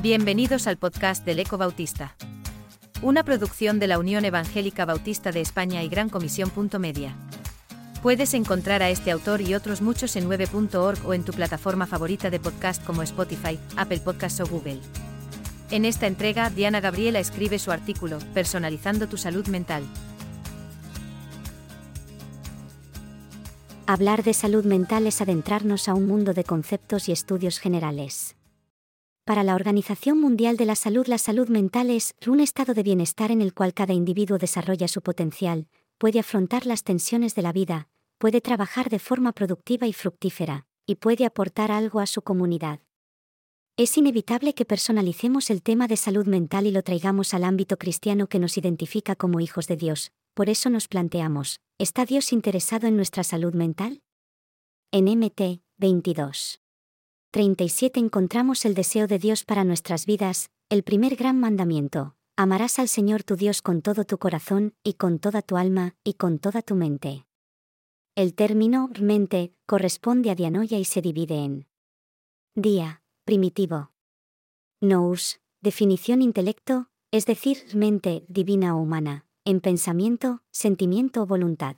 Bienvenidos al podcast del Eco Bautista. Una producción de la Unión Evangélica Bautista de España y Gran Comisión. Media. Puedes encontrar a este autor y otros muchos en 9.org o en tu plataforma favorita de podcast como Spotify, Apple Podcasts o Google. En esta entrega, Diana Gabriela escribe su artículo, Personalizando tu salud mental. Hablar de salud mental es adentrarnos a un mundo de conceptos y estudios generales. Para la Organización Mundial de la Salud, la salud mental es un estado de bienestar en el cual cada individuo desarrolla su potencial, puede afrontar las tensiones de la vida, puede trabajar de forma productiva y fructífera, y puede aportar algo a su comunidad. Es inevitable que personalicemos el tema de salud mental y lo traigamos al ámbito cristiano que nos identifica como hijos de Dios, por eso nos planteamos, ¿está Dios interesado en nuestra salud mental? En MT 22. 37 encontramos el deseo de Dios para nuestras vidas, el primer gran mandamiento. Amarás al Señor tu Dios con todo tu corazón, y con toda tu alma, y con toda tu mente. El término mente corresponde a dianoia y se divide en día, primitivo. Nous, definición intelecto, es decir, mente divina o humana, en pensamiento, sentimiento o voluntad.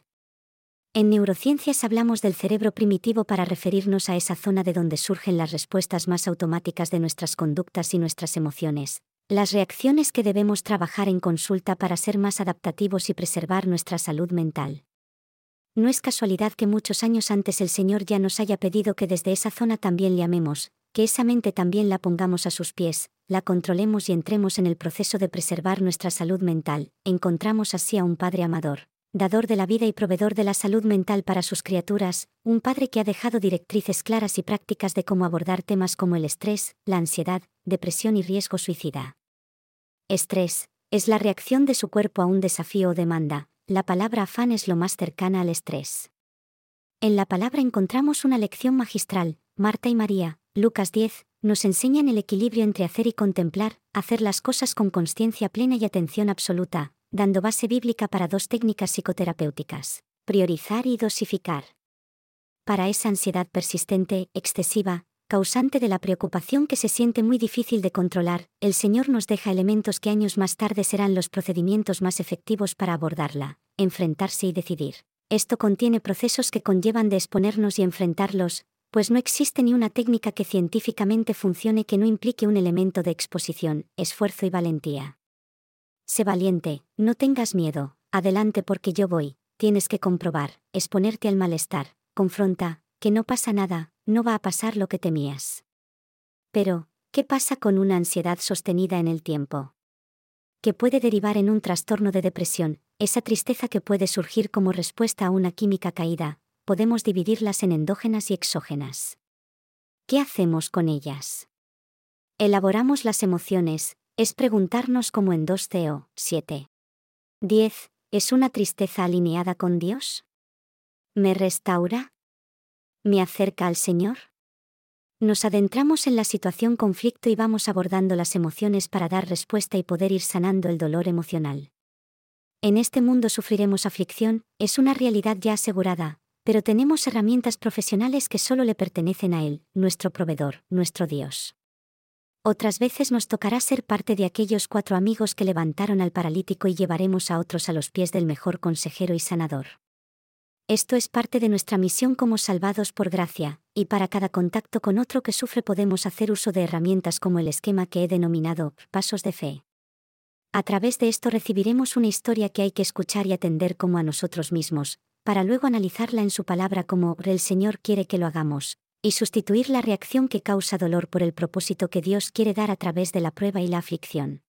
En neurociencias hablamos del cerebro primitivo para referirnos a esa zona de donde surgen las respuestas más automáticas de nuestras conductas y nuestras emociones, las reacciones que debemos trabajar en consulta para ser más adaptativos y preservar nuestra salud mental. No es casualidad que muchos años antes el Señor ya nos haya pedido que desde esa zona también le amemos, que esa mente también la pongamos a sus pies, la controlemos y entremos en el proceso de preservar nuestra salud mental, encontramos así a un Padre amador dador de la vida y proveedor de la salud mental para sus criaturas, un padre que ha dejado directrices claras y prácticas de cómo abordar temas como el estrés, la ansiedad, depresión y riesgo suicida. Estrés, es la reacción de su cuerpo a un desafío o demanda, la palabra afán es lo más cercana al estrés. En la palabra encontramos una lección magistral, Marta y María, Lucas 10, nos enseñan el equilibrio entre hacer y contemplar, hacer las cosas con conciencia plena y atención absoluta, dando base bíblica para dos técnicas psicoterapéuticas, priorizar y dosificar. Para esa ansiedad persistente, excesiva, causante de la preocupación que se siente muy difícil de controlar, el Señor nos deja elementos que años más tarde serán los procedimientos más efectivos para abordarla, enfrentarse y decidir. Esto contiene procesos que conllevan de exponernos y enfrentarlos, pues no existe ni una técnica que científicamente funcione que no implique un elemento de exposición, esfuerzo y valentía. Sé valiente, no tengas miedo, adelante porque yo voy, tienes que comprobar, exponerte al malestar, confronta, que no pasa nada, no va a pasar lo que temías. Pero, ¿qué pasa con una ansiedad sostenida en el tiempo? Que puede derivar en un trastorno de depresión, esa tristeza que puede surgir como respuesta a una química caída, podemos dividirlas en endógenas y exógenas. ¿Qué hacemos con ellas? Elaboramos las emociones, es preguntarnos como en 2 Teo 7. 10. ¿Es una tristeza alineada con Dios? ¿Me restaura? ¿Me acerca al Señor? Nos adentramos en la situación conflicto y vamos abordando las emociones para dar respuesta y poder ir sanando el dolor emocional. En este mundo sufriremos aflicción, es una realidad ya asegurada, pero tenemos herramientas profesionales que solo le pertenecen a Él, nuestro proveedor, nuestro Dios. Otras veces nos tocará ser parte de aquellos cuatro amigos que levantaron al paralítico y llevaremos a otros a los pies del mejor consejero y sanador. Esto es parte de nuestra misión como salvados por gracia, y para cada contacto con otro que sufre podemos hacer uso de herramientas como el esquema que he denominado pasos de fe. A través de esto recibiremos una historia que hay que escuchar y atender como a nosotros mismos, para luego analizarla en su palabra como el Señor quiere que lo hagamos, y sustituir la reacción que causa dolor por el propósito que Dios quiere dar a través de la prueba y la aflicción.